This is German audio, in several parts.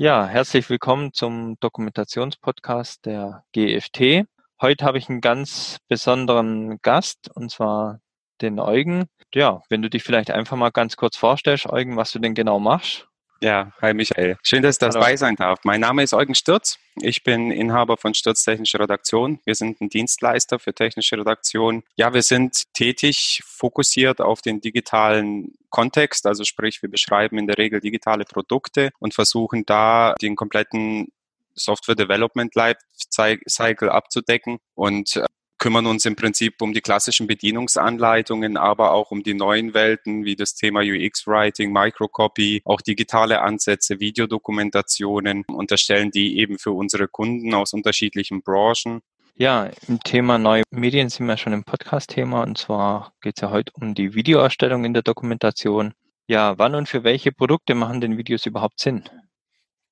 Ja, herzlich willkommen zum Dokumentationspodcast der GFT. Heute habe ich einen ganz besonderen Gast und zwar den Eugen. Ja, wenn du dich vielleicht einfach mal ganz kurz vorstellst, Eugen, was du denn genau machst. Ja, hi Michael. Schön, dass ich dabei sein darf. Mein Name ist Eugen Stürz. Ich bin Inhaber von Stürz Technische Redaktion. Wir sind ein Dienstleister für technische Redaktion. Ja, wir sind tätig, fokussiert auf den digitalen Kontext. Also sprich, wir beschreiben in der Regel digitale Produkte und versuchen da den kompletten Software Development Life Cycle abzudecken und äh, kümmern uns im Prinzip um die klassischen Bedienungsanleitungen, aber auch um die neuen Welten wie das Thema UX-Writing, Microcopy, auch digitale Ansätze, Videodokumentationen und erstellen die eben für unsere Kunden aus unterschiedlichen Branchen. Ja, im Thema neue Medien sind wir schon im Podcast-Thema und zwar geht es ja heute um die Videoerstellung in der Dokumentation. Ja, wann und für welche Produkte machen denn Videos überhaupt Sinn?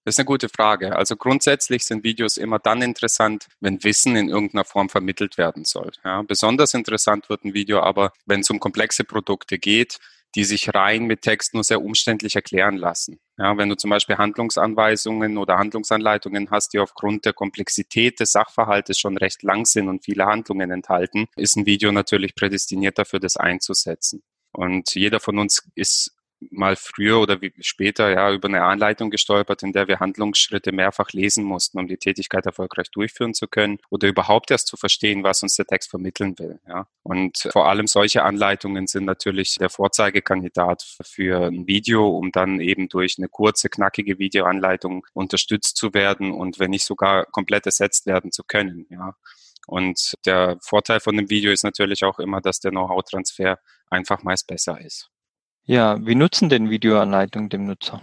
Das ist eine gute Frage. Also grundsätzlich sind Videos immer dann interessant, wenn Wissen in irgendeiner Form vermittelt werden soll. Ja, besonders interessant wird ein Video aber, wenn es um komplexe Produkte geht, die sich rein mit Text nur sehr umständlich erklären lassen. Ja, wenn du zum Beispiel Handlungsanweisungen oder Handlungsanleitungen hast, die aufgrund der Komplexität des Sachverhaltes schon recht lang sind und viele Handlungen enthalten, ist ein Video natürlich prädestiniert dafür, das einzusetzen. Und jeder von uns ist mal früher oder später ja über eine Anleitung gestolpert, in der wir Handlungsschritte mehrfach lesen mussten, um die Tätigkeit erfolgreich durchführen zu können oder überhaupt erst zu verstehen, was uns der Text vermitteln will. Ja. Und vor allem solche Anleitungen sind natürlich der Vorzeigekandidat für ein Video, um dann eben durch eine kurze, knackige Videoanleitung unterstützt zu werden und wenn nicht sogar komplett ersetzt werden zu können. Ja. Und der Vorteil von dem Video ist natürlich auch immer, dass der Know-how-Transfer einfach meist besser ist. Ja, wie nutzen denn Videoanleitungen dem Nutzer?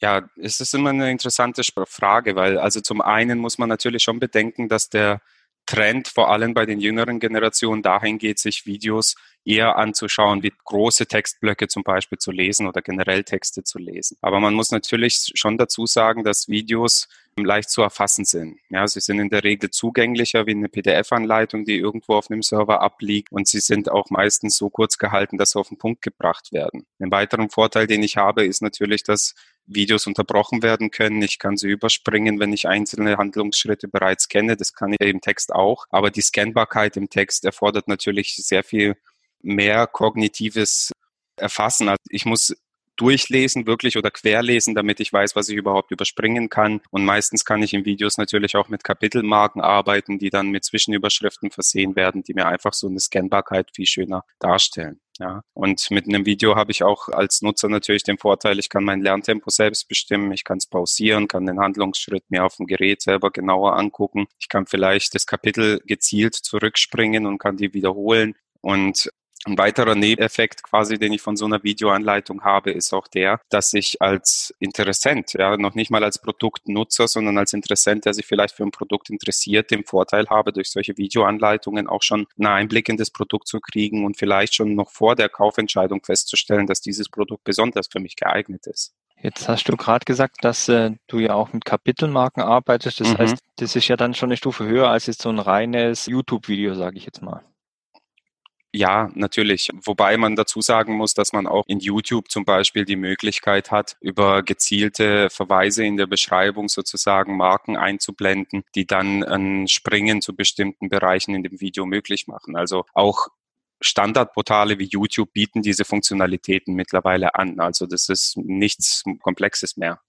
Ja, es ist immer eine interessante Frage, weil also zum einen muss man natürlich schon bedenken, dass der Trend vor allem bei den jüngeren Generationen dahin geht, sich Videos eher anzuschauen, wie große Textblöcke zum Beispiel zu lesen oder generell Texte zu lesen. Aber man muss natürlich schon dazu sagen, dass Videos leicht zu erfassen sind. Ja, sie sind in der Regel zugänglicher wie eine PDF-Anleitung, die irgendwo auf einem Server abliegt und sie sind auch meistens so kurz gehalten, dass sie auf den Punkt gebracht werden. Ein weiterer Vorteil, den ich habe, ist natürlich, dass Videos unterbrochen werden können. Ich kann sie überspringen, wenn ich einzelne Handlungsschritte bereits kenne. Das kann ich im Text auch. Aber die Scannbarkeit im Text erfordert natürlich sehr viel mehr kognitives Erfassen. Also ich muss durchlesen wirklich oder querlesen, damit ich weiß, was ich überhaupt überspringen kann. Und meistens kann ich in Videos natürlich auch mit Kapitelmarken arbeiten, die dann mit Zwischenüberschriften versehen werden, die mir einfach so eine Scannbarkeit viel schöner darstellen. Ja, und mit einem Video habe ich auch als Nutzer natürlich den Vorteil, ich kann mein Lerntempo selbst bestimmen, ich kann es pausieren, kann den Handlungsschritt mir auf dem Gerät selber genauer angucken. Ich kann vielleicht das Kapitel gezielt zurückspringen und kann die wiederholen. Und ein weiterer Nebeneffekt quasi, den ich von so einer Videoanleitung habe, ist auch der, dass ich als Interessent, ja, noch nicht mal als Produktnutzer, sondern als Interessent, der sich vielleicht für ein Produkt interessiert, den Vorteil habe, durch solche Videoanleitungen auch schon einen Einblick in das Produkt zu kriegen und vielleicht schon noch vor der Kaufentscheidung festzustellen, dass dieses Produkt besonders für mich geeignet ist. Jetzt hast du gerade gesagt, dass äh, du ja auch mit Kapitelmarken arbeitest. Das mhm. heißt, das ist ja dann schon eine Stufe höher als jetzt so ein reines YouTube-Video, sage ich jetzt mal. Ja, natürlich. Wobei man dazu sagen muss, dass man auch in YouTube zum Beispiel die Möglichkeit hat, über gezielte Verweise in der Beschreibung sozusagen Marken einzublenden, die dann ein Springen zu bestimmten Bereichen in dem Video möglich machen. Also auch Standardportale wie YouTube bieten diese Funktionalitäten mittlerweile an. Also das ist nichts Komplexes mehr.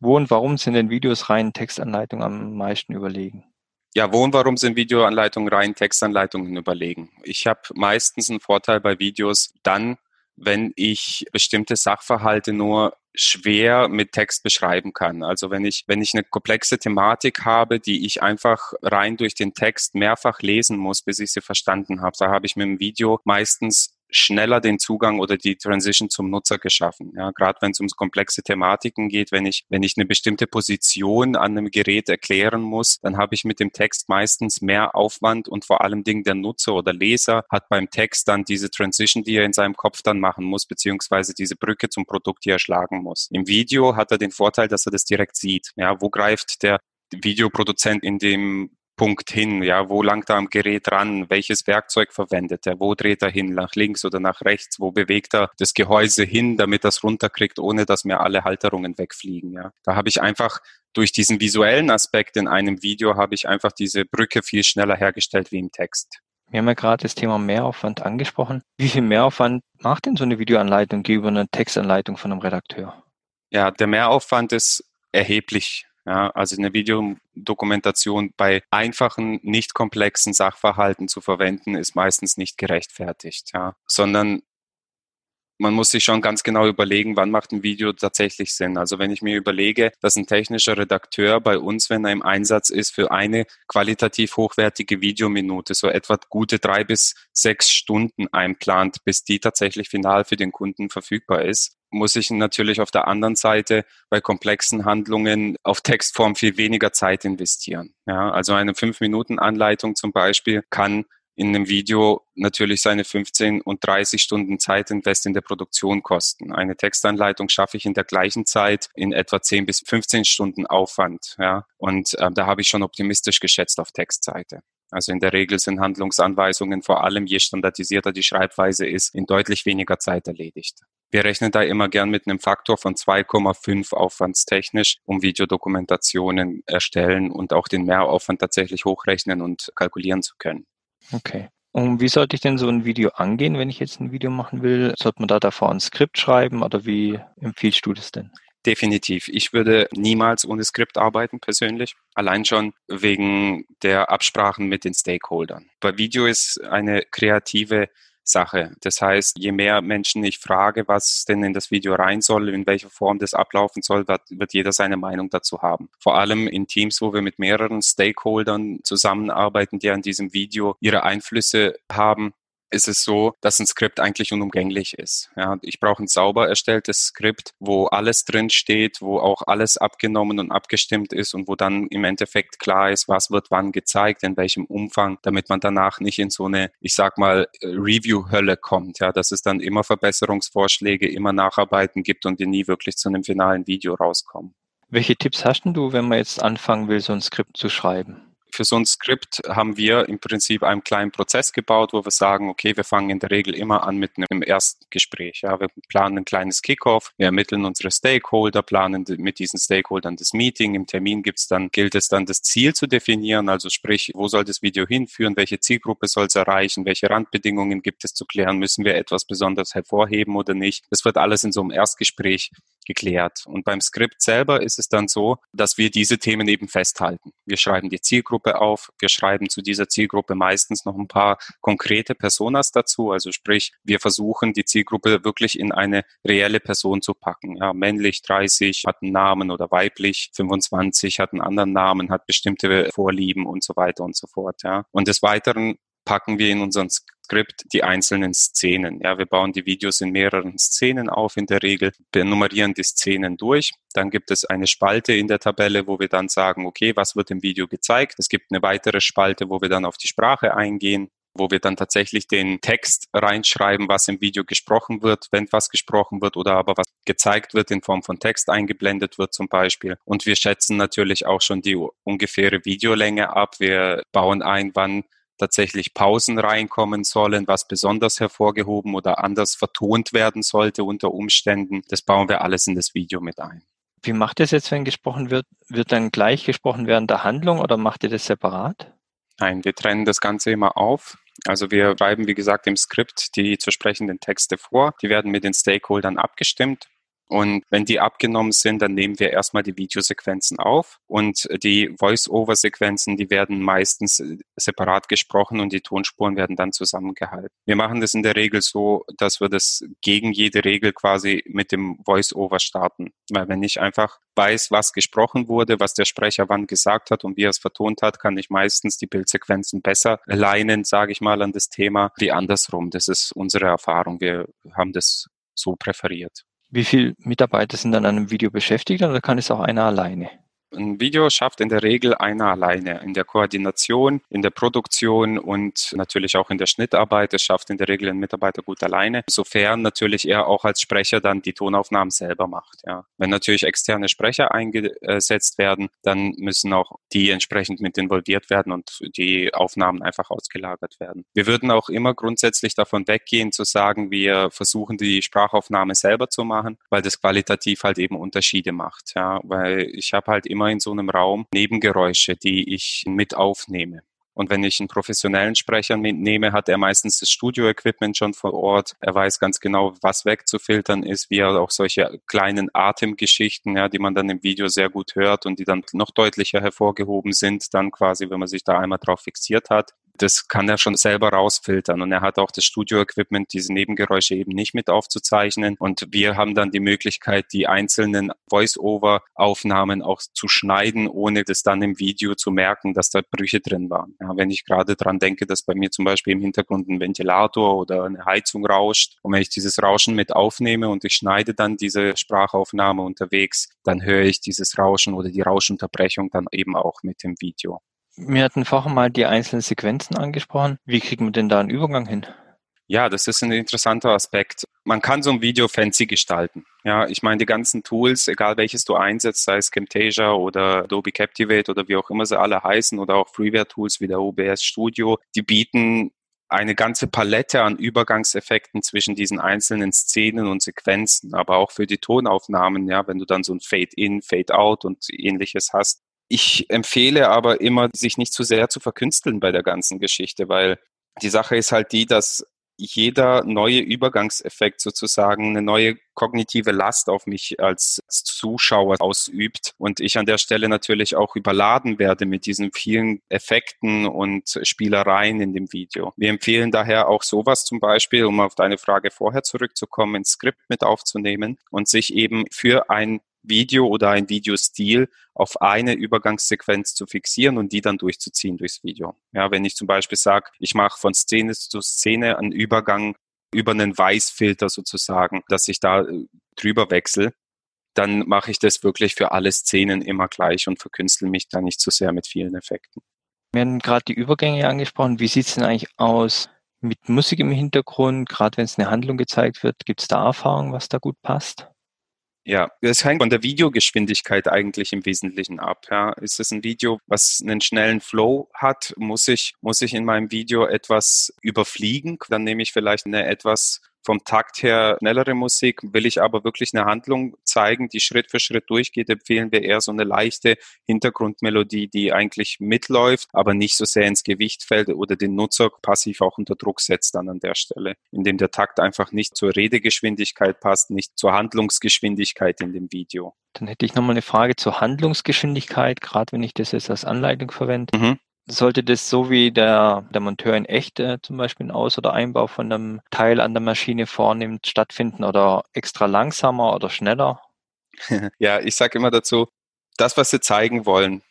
Wo und warum sind denn Videos rein Textanleitungen am meisten überlegen? Ja, wo und warum sind Videoanleitungen rein Textanleitungen überlegen? Ich habe meistens einen Vorteil bei Videos dann, wenn ich bestimmte Sachverhalte nur schwer mit Text beschreiben kann. Also wenn ich, wenn ich eine komplexe Thematik habe, die ich einfach rein durch den Text mehrfach lesen muss, bis ich sie verstanden habe, da habe ich mit dem Video meistens schneller den Zugang oder die Transition zum Nutzer geschaffen. Ja, gerade wenn es um komplexe Thematiken geht, wenn ich, wenn ich eine bestimmte Position an einem Gerät erklären muss, dann habe ich mit dem Text meistens mehr Aufwand und vor allem Dingen der Nutzer oder Leser hat beim Text dann diese Transition, die er in seinem Kopf dann machen muss, beziehungsweise diese Brücke zum Produkt, die er schlagen muss. Im Video hat er den Vorteil, dass er das direkt sieht. Ja, wo greift der Videoproduzent in dem Punkt hin? Ja, wo langt er am Gerät ran? Welches Werkzeug verwendet er? Wo dreht er hin? Nach links oder nach rechts? Wo bewegt er das Gehäuse hin, damit er es runterkriegt, ohne dass mir alle Halterungen wegfliegen? Ja, da habe ich einfach durch diesen visuellen Aspekt in einem Video habe ich einfach diese Brücke viel schneller hergestellt wie im Text. Wir haben ja gerade das Thema Mehraufwand angesprochen. Wie viel Mehraufwand macht denn so eine Videoanleitung gegenüber einer Textanleitung von einem Redakteur? Ja, der Mehraufwand ist erheblich. Ja, also eine Videodokumentation bei einfachen, nicht komplexen Sachverhalten zu verwenden, ist meistens nicht gerechtfertigt, ja, sondern man muss sich schon ganz genau überlegen, wann macht ein Video tatsächlich Sinn. Also wenn ich mir überlege, dass ein technischer Redakteur bei uns, wenn er im Einsatz ist, für eine qualitativ hochwertige Videominute so etwa gute drei bis sechs Stunden einplant, bis die tatsächlich final für den Kunden verfügbar ist, muss ich natürlich auf der anderen Seite bei komplexen Handlungen auf Textform viel weniger Zeit investieren. Ja, also eine fünf Minuten Anleitung zum Beispiel kann in einem Video natürlich seine 15 und 30 Stunden Zeitinvest in der Produktion kosten. Eine Textanleitung schaffe ich in der gleichen Zeit in etwa 10 bis 15 Stunden Aufwand. Ja? Und äh, da habe ich schon optimistisch geschätzt auf Textseite. Also in der Regel sind Handlungsanweisungen vor allem, je standardisierter die Schreibweise ist, in deutlich weniger Zeit erledigt. Wir rechnen da immer gern mit einem Faktor von 2,5 aufwandstechnisch, um Videodokumentationen erstellen und auch den Mehraufwand tatsächlich hochrechnen und kalkulieren zu können. Okay. Und wie sollte ich denn so ein Video angehen, wenn ich jetzt ein Video machen will? Sollte man da davor ein Skript schreiben oder wie empfiehlst du das denn? Definitiv. Ich würde niemals ohne Skript arbeiten, persönlich. Allein schon wegen der Absprachen mit den Stakeholdern. Bei Video ist eine kreative Sache. Das heißt, je mehr Menschen ich frage, was denn in das Video rein soll, in welcher Form das ablaufen soll, wird, jeder seine Meinung dazu haben. Vor allem in Teams, wo wir mit mehreren Stakeholdern zusammenarbeiten, die an diesem Video ihre Einflüsse haben, ist es so, dass ein Skript eigentlich unumgänglich ist. Ja, ich brauche ein sauber erstelltes Skript, wo alles drin steht, wo auch alles abgenommen und abgestimmt ist und wo dann im Endeffekt klar ist, was wird wann gezeigt, in welchem Umfang, damit man danach nicht in so eine, ich sag mal, Review-Hölle kommt. Ja, dass es dann immer Verbesserungsvorschläge, immer Nacharbeiten gibt und die nie wirklich zu einem finalen Video rauskommen. Welche Tipps hast du, wenn man jetzt anfangen will, so ein Skript zu schreiben? Für so ein Skript haben wir im Prinzip einen kleinen Prozess gebaut, wo wir sagen, okay, wir fangen in der Regel immer an mit einem Erstgespräch. Ja, wir planen ein kleines Kickoff, wir ermitteln unsere Stakeholder, planen mit diesen Stakeholdern das Meeting. Im Termin gibt's dann, gilt es dann, das Ziel zu definieren, also sprich, wo soll das Video hinführen, welche Zielgruppe soll es erreichen, welche Randbedingungen gibt es zu klären, müssen wir etwas besonders hervorheben oder nicht. Das wird alles in so einem Erstgespräch geklärt. Und beim Skript selber ist es dann so, dass wir diese Themen eben festhalten. Wir schreiben die Zielgruppe auf, wir schreiben zu dieser Zielgruppe meistens noch ein paar konkrete Personas dazu. Also sprich, wir versuchen die Zielgruppe wirklich in eine reelle Person zu packen. Ja, männlich 30 hat einen Namen oder weiblich 25 hat einen anderen Namen, hat bestimmte Vorlieben und so weiter und so fort. Ja. Und des Weiteren packen wir in unseren Skript die einzelnen Szenen. Ja, wir bauen die Videos in mehreren Szenen auf in der Regel, wir nummerieren die Szenen durch. Dann gibt es eine Spalte in der Tabelle, wo wir dann sagen, okay, was wird im Video gezeigt? Es gibt eine weitere Spalte, wo wir dann auf die Sprache eingehen wo wir dann tatsächlich den Text reinschreiben, was im Video gesprochen wird, wenn was gesprochen wird oder aber was gezeigt wird in Form von Text eingeblendet wird zum Beispiel. Und wir schätzen natürlich auch schon die ungefähre Videolänge ab. Wir bauen ein, wann tatsächlich Pausen reinkommen sollen, was besonders hervorgehoben oder anders vertont werden sollte unter Umständen. Das bauen wir alles in das Video mit ein. Wie macht es jetzt, wenn gesprochen wird? Wird dann gleich gesprochen während der Handlung oder macht ihr das separat? Nein, wir trennen das Ganze immer auf. Also wir schreiben, wie gesagt, im Skript die zu sprechenden Texte vor. Die werden mit den Stakeholdern abgestimmt. Und wenn die abgenommen sind, dann nehmen wir erstmal die Videosequenzen auf und die Voice-Over-Sequenzen, die werden meistens äh, separat gesprochen und die Tonspuren werden dann zusammengehalten. Wir machen das in der Regel so, dass wir das gegen jede Regel quasi mit dem Voice-Over starten. Weil wenn ich einfach weiß, was gesprochen wurde, was der Sprecher wann gesagt hat und wie er es vertont hat, kann ich meistens die Bildsequenzen besser leinen, sage ich mal, an das Thema, wie andersrum. Das ist unsere Erfahrung. Wir haben das so präferiert. Wie viele Mitarbeiter sind an einem Video beschäftigt oder kann es auch einer alleine? Ein Video schafft in der Regel einer alleine. In der Koordination, in der Produktion und natürlich auch in der Schnittarbeit. Es schafft in der Regel ein Mitarbeiter gut alleine, sofern natürlich er auch als Sprecher dann die Tonaufnahmen selber macht. Ja. Wenn natürlich externe Sprecher eingesetzt werden, dann müssen auch die entsprechend mit involviert werden und die Aufnahmen einfach ausgelagert werden. Wir würden auch immer grundsätzlich davon weggehen zu sagen, wir versuchen die Sprachaufnahme selber zu machen, weil das qualitativ halt eben Unterschiede macht. Ja. Weil ich habe halt immer immer in so einem Raum Nebengeräusche, die ich mit aufnehme. Und wenn ich einen professionellen Sprecher mitnehme, hat er meistens das Studio-Equipment schon vor Ort. Er weiß ganz genau, was wegzufiltern ist, wie er auch solche kleinen Atemgeschichten, ja, die man dann im Video sehr gut hört und die dann noch deutlicher hervorgehoben sind, dann quasi, wenn man sich da einmal drauf fixiert hat das kann er schon selber rausfiltern. Und er hat auch das Studio-Equipment, diese Nebengeräusche eben nicht mit aufzuzeichnen. Und wir haben dann die Möglichkeit, die einzelnen Voice-Over-Aufnahmen auch zu schneiden, ohne das dann im Video zu merken, dass da Brüche drin waren. Ja, wenn ich gerade dran denke, dass bei mir zum Beispiel im Hintergrund ein Ventilator oder eine Heizung rauscht und wenn ich dieses Rauschen mit aufnehme und ich schneide dann diese Sprachaufnahme unterwegs, dann höre ich dieses Rauschen oder die Rauschunterbrechung dann eben auch mit dem Video. Wir hatten vorher mal die einzelnen Sequenzen angesprochen. Wie kriegt man denn da einen Übergang hin? Ja, das ist ein interessanter Aspekt. Man kann so ein Video fancy gestalten. Ja, ich meine, die ganzen Tools, egal welches du einsetzt, sei es Camtasia oder Adobe Captivate oder wie auch immer sie alle heißen oder auch Freeware-Tools wie der OBS Studio, die bieten eine ganze Palette an Übergangseffekten zwischen diesen einzelnen Szenen und Sequenzen, aber auch für die Tonaufnahmen, ja, wenn du dann so ein Fade-in, Fade-out und ähnliches hast, ich empfehle aber immer, sich nicht zu sehr zu verkünsteln bei der ganzen Geschichte, weil die Sache ist halt die, dass jeder neue Übergangseffekt sozusagen eine neue kognitive Last auf mich als Zuschauer ausübt und ich an der Stelle natürlich auch überladen werde mit diesen vielen Effekten und Spielereien in dem Video. Wir empfehlen daher auch sowas zum Beispiel, um auf deine Frage vorher zurückzukommen, ein Skript mit aufzunehmen und sich eben für ein Video oder ein Videostil auf eine Übergangssequenz zu fixieren und die dann durchzuziehen durchs Video. Ja, wenn ich zum Beispiel sage, ich mache von Szene zu Szene einen Übergang über einen Weißfilter sozusagen, dass ich da äh, drüber wechsle, dann mache ich das wirklich für alle Szenen immer gleich und verkünstle mich da nicht zu sehr mit vielen Effekten. Wir haben gerade die Übergänge angesprochen. Wie sieht es denn eigentlich aus mit Musik im Hintergrund? Gerade wenn es eine Handlung gezeigt wird, gibt es da Erfahrungen, was da gut passt? Ja, es hängt von der Videogeschwindigkeit eigentlich im Wesentlichen ab. Ja. Ist es ein Video, was einen schnellen Flow hat, muss ich, muss ich in meinem Video etwas überfliegen, dann nehme ich vielleicht eine etwas vom Takt her schnellere Musik. Will ich aber wirklich eine Handlung zeigen, die Schritt für Schritt durchgeht, empfehlen wir eher so eine leichte Hintergrundmelodie, die eigentlich mitläuft, aber nicht so sehr ins Gewicht fällt oder den Nutzer passiv auch unter Druck setzt dann an der Stelle, indem der Takt einfach nicht zur Redegeschwindigkeit passt, nicht zur Handlungsgeschwindigkeit in dem Video. Dann hätte ich nochmal eine Frage zur Handlungsgeschwindigkeit, gerade wenn ich das jetzt als Anleitung verwende. Mhm sollte das so wie der, der Monteur in echt äh, zum Beispiel einen Aus- oder Einbau von einem Teil an der Maschine vornimmt, stattfinden oder extra langsamer oder schneller? ja, ich sage immer dazu, das, was Sie zeigen wollen,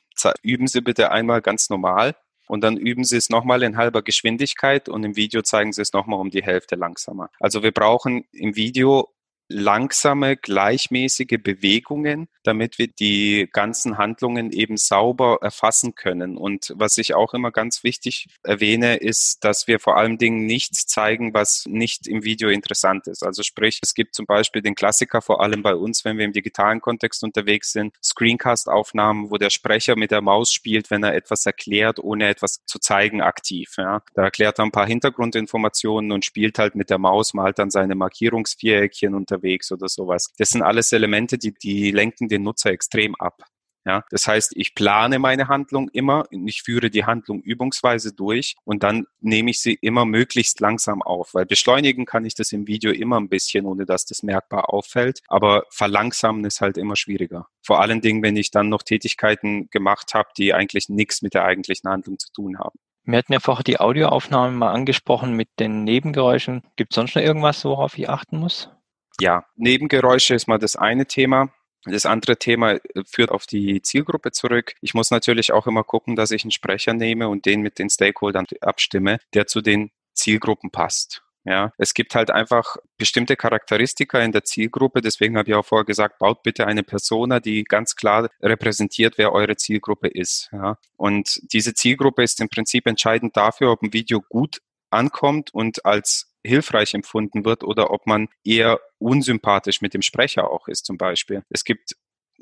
üben Sie bitte einmal ganz normal und dann üben Sie es nochmal in halber Geschwindigkeit und im Video zeigen Sie es nochmal um die Hälfte langsamer. Also wir brauchen im Video langsame, gleichmäßige Bewegungen, damit wir die ganzen Handlungen eben sauber erfassen können. Und was ich auch immer ganz wichtig erwähne, ist, dass wir vor allen Dingen nichts zeigen, was nicht im Video interessant ist. Also sprich, es gibt zum Beispiel den Klassiker vor allem bei uns, wenn wir im digitalen Kontext unterwegs sind, Screencast-Aufnahmen, wo der Sprecher mit der Maus spielt, wenn er etwas erklärt, ohne etwas zu zeigen aktiv. Ja. Da erklärt er ein paar Hintergrundinformationen und spielt halt mit der Maus, malt dann seine Markierungsviereckchen und unterwegs oder sowas. Das sind alles Elemente, die, die lenken den Nutzer extrem ab. Ja, das heißt, ich plane meine Handlung immer, ich führe die Handlung übungsweise durch und dann nehme ich sie immer möglichst langsam auf, weil beschleunigen kann ich das im Video immer ein bisschen, ohne dass das merkbar auffällt, aber verlangsamen ist halt immer schwieriger. Vor allen Dingen, wenn ich dann noch Tätigkeiten gemacht habe, die eigentlich nichts mit der eigentlichen Handlung zu tun haben. Wir hatten ja vorher die Audioaufnahme mal angesprochen mit den Nebengeräuschen. Gibt es sonst noch irgendwas, worauf ich achten muss? Ja, Nebengeräusche ist mal das eine Thema. Das andere Thema äh, führt auf die Zielgruppe zurück. Ich muss natürlich auch immer gucken, dass ich einen Sprecher nehme und den mit den Stakeholdern abstimme, der zu den Zielgruppen passt. Ja, es gibt halt einfach bestimmte Charakteristika in der Zielgruppe. Deswegen habe ich auch vorher gesagt, baut bitte eine Persona, die ganz klar repräsentiert, wer eure Zielgruppe ist. Ja, und diese Zielgruppe ist im Prinzip entscheidend dafür, ob ein Video gut ankommt und als hilfreich empfunden wird oder ob man eher unsympathisch mit dem Sprecher auch ist zum Beispiel. Es gibt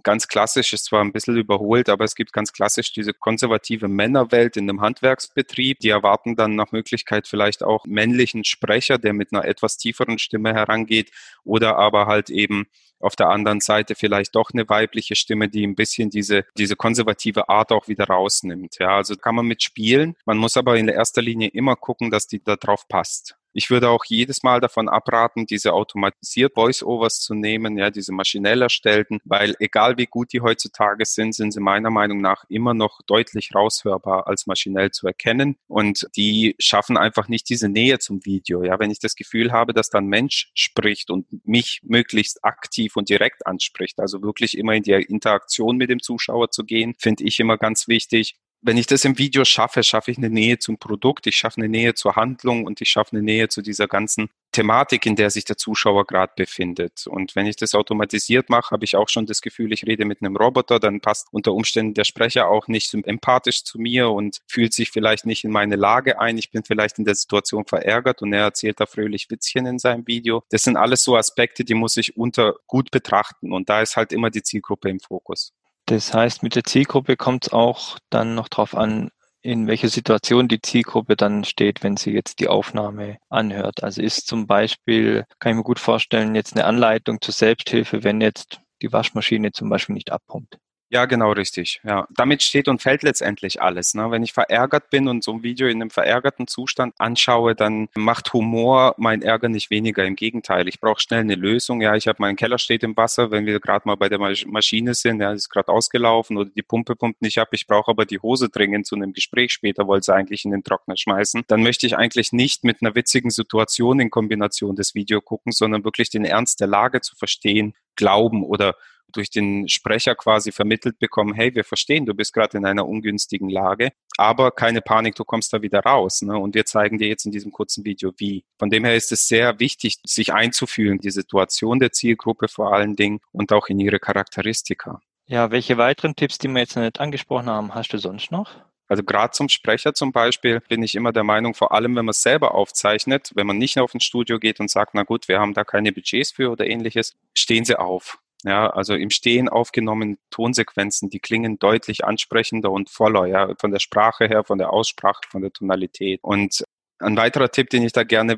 ganz klassisch, ist zwar ein bisschen überholt, aber es gibt ganz klassisch diese konservative Männerwelt in einem Handwerksbetrieb. Die erwarten dann nach Möglichkeit vielleicht auch männlichen Sprecher, der mit einer etwas tieferen Stimme herangeht oder aber halt eben auf der anderen Seite vielleicht doch eine weibliche Stimme, die ein bisschen diese, diese konservative Art auch wieder rausnimmt. Ja, also kann man mitspielen. Man muss aber in erster Linie immer gucken, dass die da drauf passt. Ich würde auch jedes Mal davon abraten, diese automatisiert Voice-Overs zu nehmen, ja, diese maschinell erstellten, weil egal wie gut die heutzutage sind, sind sie meiner Meinung nach immer noch deutlich raushörbar als maschinell zu erkennen und die schaffen einfach nicht diese Nähe zum Video. Ja, wenn ich das Gefühl habe, dass da ein Mensch spricht und mich möglichst aktiv und direkt anspricht, also wirklich immer in die Interaktion mit dem Zuschauer zu gehen, finde ich immer ganz wichtig wenn ich das im Video schaffe, schaffe ich eine Nähe zum Produkt, ich schaffe eine Nähe zur Handlung und ich schaffe eine Nähe zu dieser ganzen Thematik, in der sich der Zuschauer gerade befindet. Und wenn ich das automatisiert mache, habe ich auch schon das Gefühl, ich rede mit einem Roboter, dann passt unter Umständen der Sprecher auch nicht empathisch zu mir und fühlt sich vielleicht nicht in meine Lage ein. Ich bin vielleicht in der Situation verärgert und er erzählt da fröhlich Witzchen in seinem Video. Das sind alles so Aspekte, die muss ich unter gut betrachten und da ist halt immer die Zielgruppe im Fokus. Das heißt, mit der Zielgruppe kommt es auch dann noch darauf an, in welcher Situation die Zielgruppe dann steht, wenn sie jetzt die Aufnahme anhört. Also ist zum Beispiel, kann ich mir gut vorstellen, jetzt eine Anleitung zur Selbsthilfe, wenn jetzt die Waschmaschine zum Beispiel nicht abpumpt. Ja, genau richtig. Ja, damit steht und fällt letztendlich alles. Ne? Wenn ich verärgert bin und so ein Video in einem verärgerten Zustand anschaue, dann macht Humor mein Ärger nicht weniger. Im Gegenteil, ich brauche schnell eine Lösung. Ja, ich habe meinen Keller steht im Wasser, wenn wir gerade mal bei der Maschine sind, ja, ist gerade ausgelaufen oder die Pumpe pumpt nicht ab. Ich brauche aber die Hose dringend zu einem Gespräch später, wollte sie eigentlich in den Trockner schmeißen. Dann möchte ich eigentlich nicht mit einer witzigen Situation in Kombination das Video gucken, sondern wirklich den Ernst der Lage zu verstehen, glauben oder durch den Sprecher quasi vermittelt bekommen, hey, wir verstehen, du bist gerade in einer ungünstigen Lage, aber keine Panik, du kommst da wieder raus. Ne? Und wir zeigen dir jetzt in diesem kurzen Video, wie. Von dem her ist es sehr wichtig, sich einzufühlen, die Situation der Zielgruppe vor allen Dingen und auch in ihre Charakteristika. Ja, welche weiteren Tipps, die wir jetzt noch nicht angesprochen haben, hast du sonst noch? Also gerade zum Sprecher zum Beispiel bin ich immer der Meinung, vor allem wenn man es selber aufzeichnet, wenn man nicht auf ein Studio geht und sagt, na gut, wir haben da keine Budgets für oder ähnliches, stehen Sie auf. Ja, also im Stehen aufgenommen Tonsequenzen, die klingen deutlich ansprechender und voller, ja, von der Sprache her, von der Aussprache, von der Tonalität. Und ein weiterer Tipp, den ich da gerne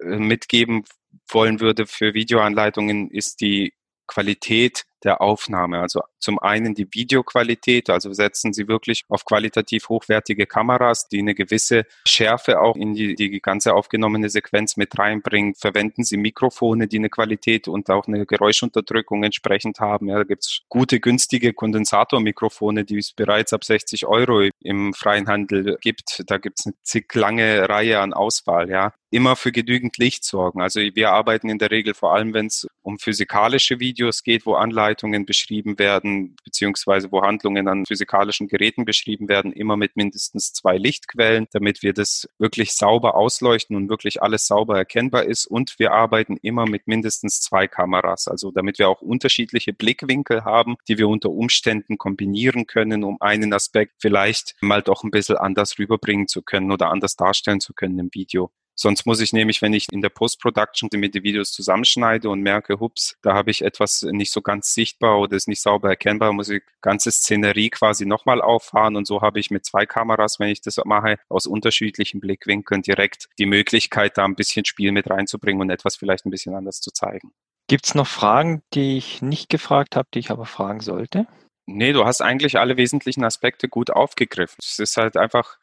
äh, mitgeben wollen würde für Videoanleitungen, ist die Qualität der Aufnahme. Also zum einen die Videoqualität, also setzen Sie wirklich auf qualitativ hochwertige Kameras, die eine gewisse Schärfe auch in die, die ganze aufgenommene Sequenz mit reinbringen. Verwenden Sie Mikrofone, die eine Qualität und auch eine Geräuschunterdrückung entsprechend haben. Ja, da gibt's gute, günstige Kondensatormikrofone, die es bereits ab 60 Euro im freien Handel gibt. Da gibt's eine zig lange Reihe an Auswahl. Ja, immer für genügend Licht sorgen. Also wir arbeiten in der Regel vor allem, wenn es um physikalische Videos geht, wo Anleitungen beschrieben werden, beziehungsweise wo Handlungen an physikalischen Geräten beschrieben werden, immer mit mindestens zwei Lichtquellen, damit wir das wirklich sauber ausleuchten und wirklich alles sauber erkennbar ist. Und wir arbeiten immer mit mindestens zwei Kameras, also damit wir auch unterschiedliche Blickwinkel haben, die wir unter Umständen kombinieren können, um einen Aspekt vielleicht mal doch ein bisschen anders rüberbringen zu können oder anders darstellen zu können im Video. Sonst muss ich nämlich, wenn ich in der Post-Production mit den Videos zusammenschneide und merke, hups, da habe ich etwas nicht so ganz sichtbar oder ist nicht sauber erkennbar, muss ich ganze Szenerie quasi nochmal auffahren und so habe ich mit zwei Kameras, wenn ich das mache, aus unterschiedlichen Blickwinkeln direkt die Möglichkeit, da ein bisschen Spiel mit reinzubringen und etwas vielleicht ein bisschen anders zu zeigen. Gibt es noch Fragen, die ich nicht gefragt habe, die ich aber fragen sollte? Nee, du hast eigentlich alle wesentlichen Aspekte gut aufgegriffen. Es ist halt einfach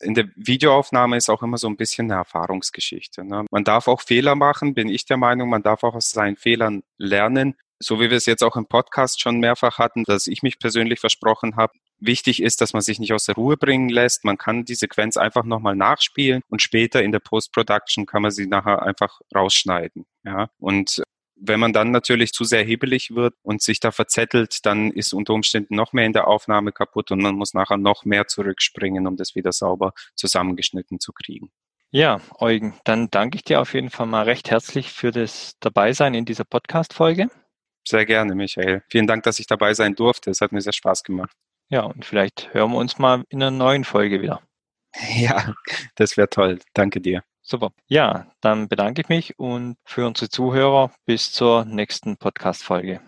in der Videoaufnahme ist auch immer so ein bisschen eine Erfahrungsgeschichte. Ne? Man darf auch Fehler machen, bin ich der Meinung, man darf auch aus seinen Fehlern lernen. So wie wir es jetzt auch im Podcast schon mehrfach hatten, dass ich mich persönlich versprochen habe, wichtig ist, dass man sich nicht aus der Ruhe bringen lässt. Man kann die Sequenz einfach nochmal nachspielen und später in der Post-Production kann man sie nachher einfach rausschneiden. Ja, und wenn man dann natürlich zu sehr hebelig wird und sich da verzettelt, dann ist unter Umständen noch mehr in der Aufnahme kaputt und man muss nachher noch mehr zurückspringen, um das wieder sauber zusammengeschnitten zu kriegen. Ja, Eugen, dann danke ich dir auf jeden Fall mal recht herzlich für das Dabeisein in dieser Podcast-Folge. Sehr gerne, Michael. Vielen Dank, dass ich dabei sein durfte. Es hat mir sehr Spaß gemacht. Ja, und vielleicht hören wir uns mal in einer neuen Folge wieder. Ja, das wäre toll. Danke dir. Super. Ja, dann bedanke ich mich und für unsere Zuhörer bis zur nächsten Podcast-Folge.